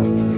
Bye.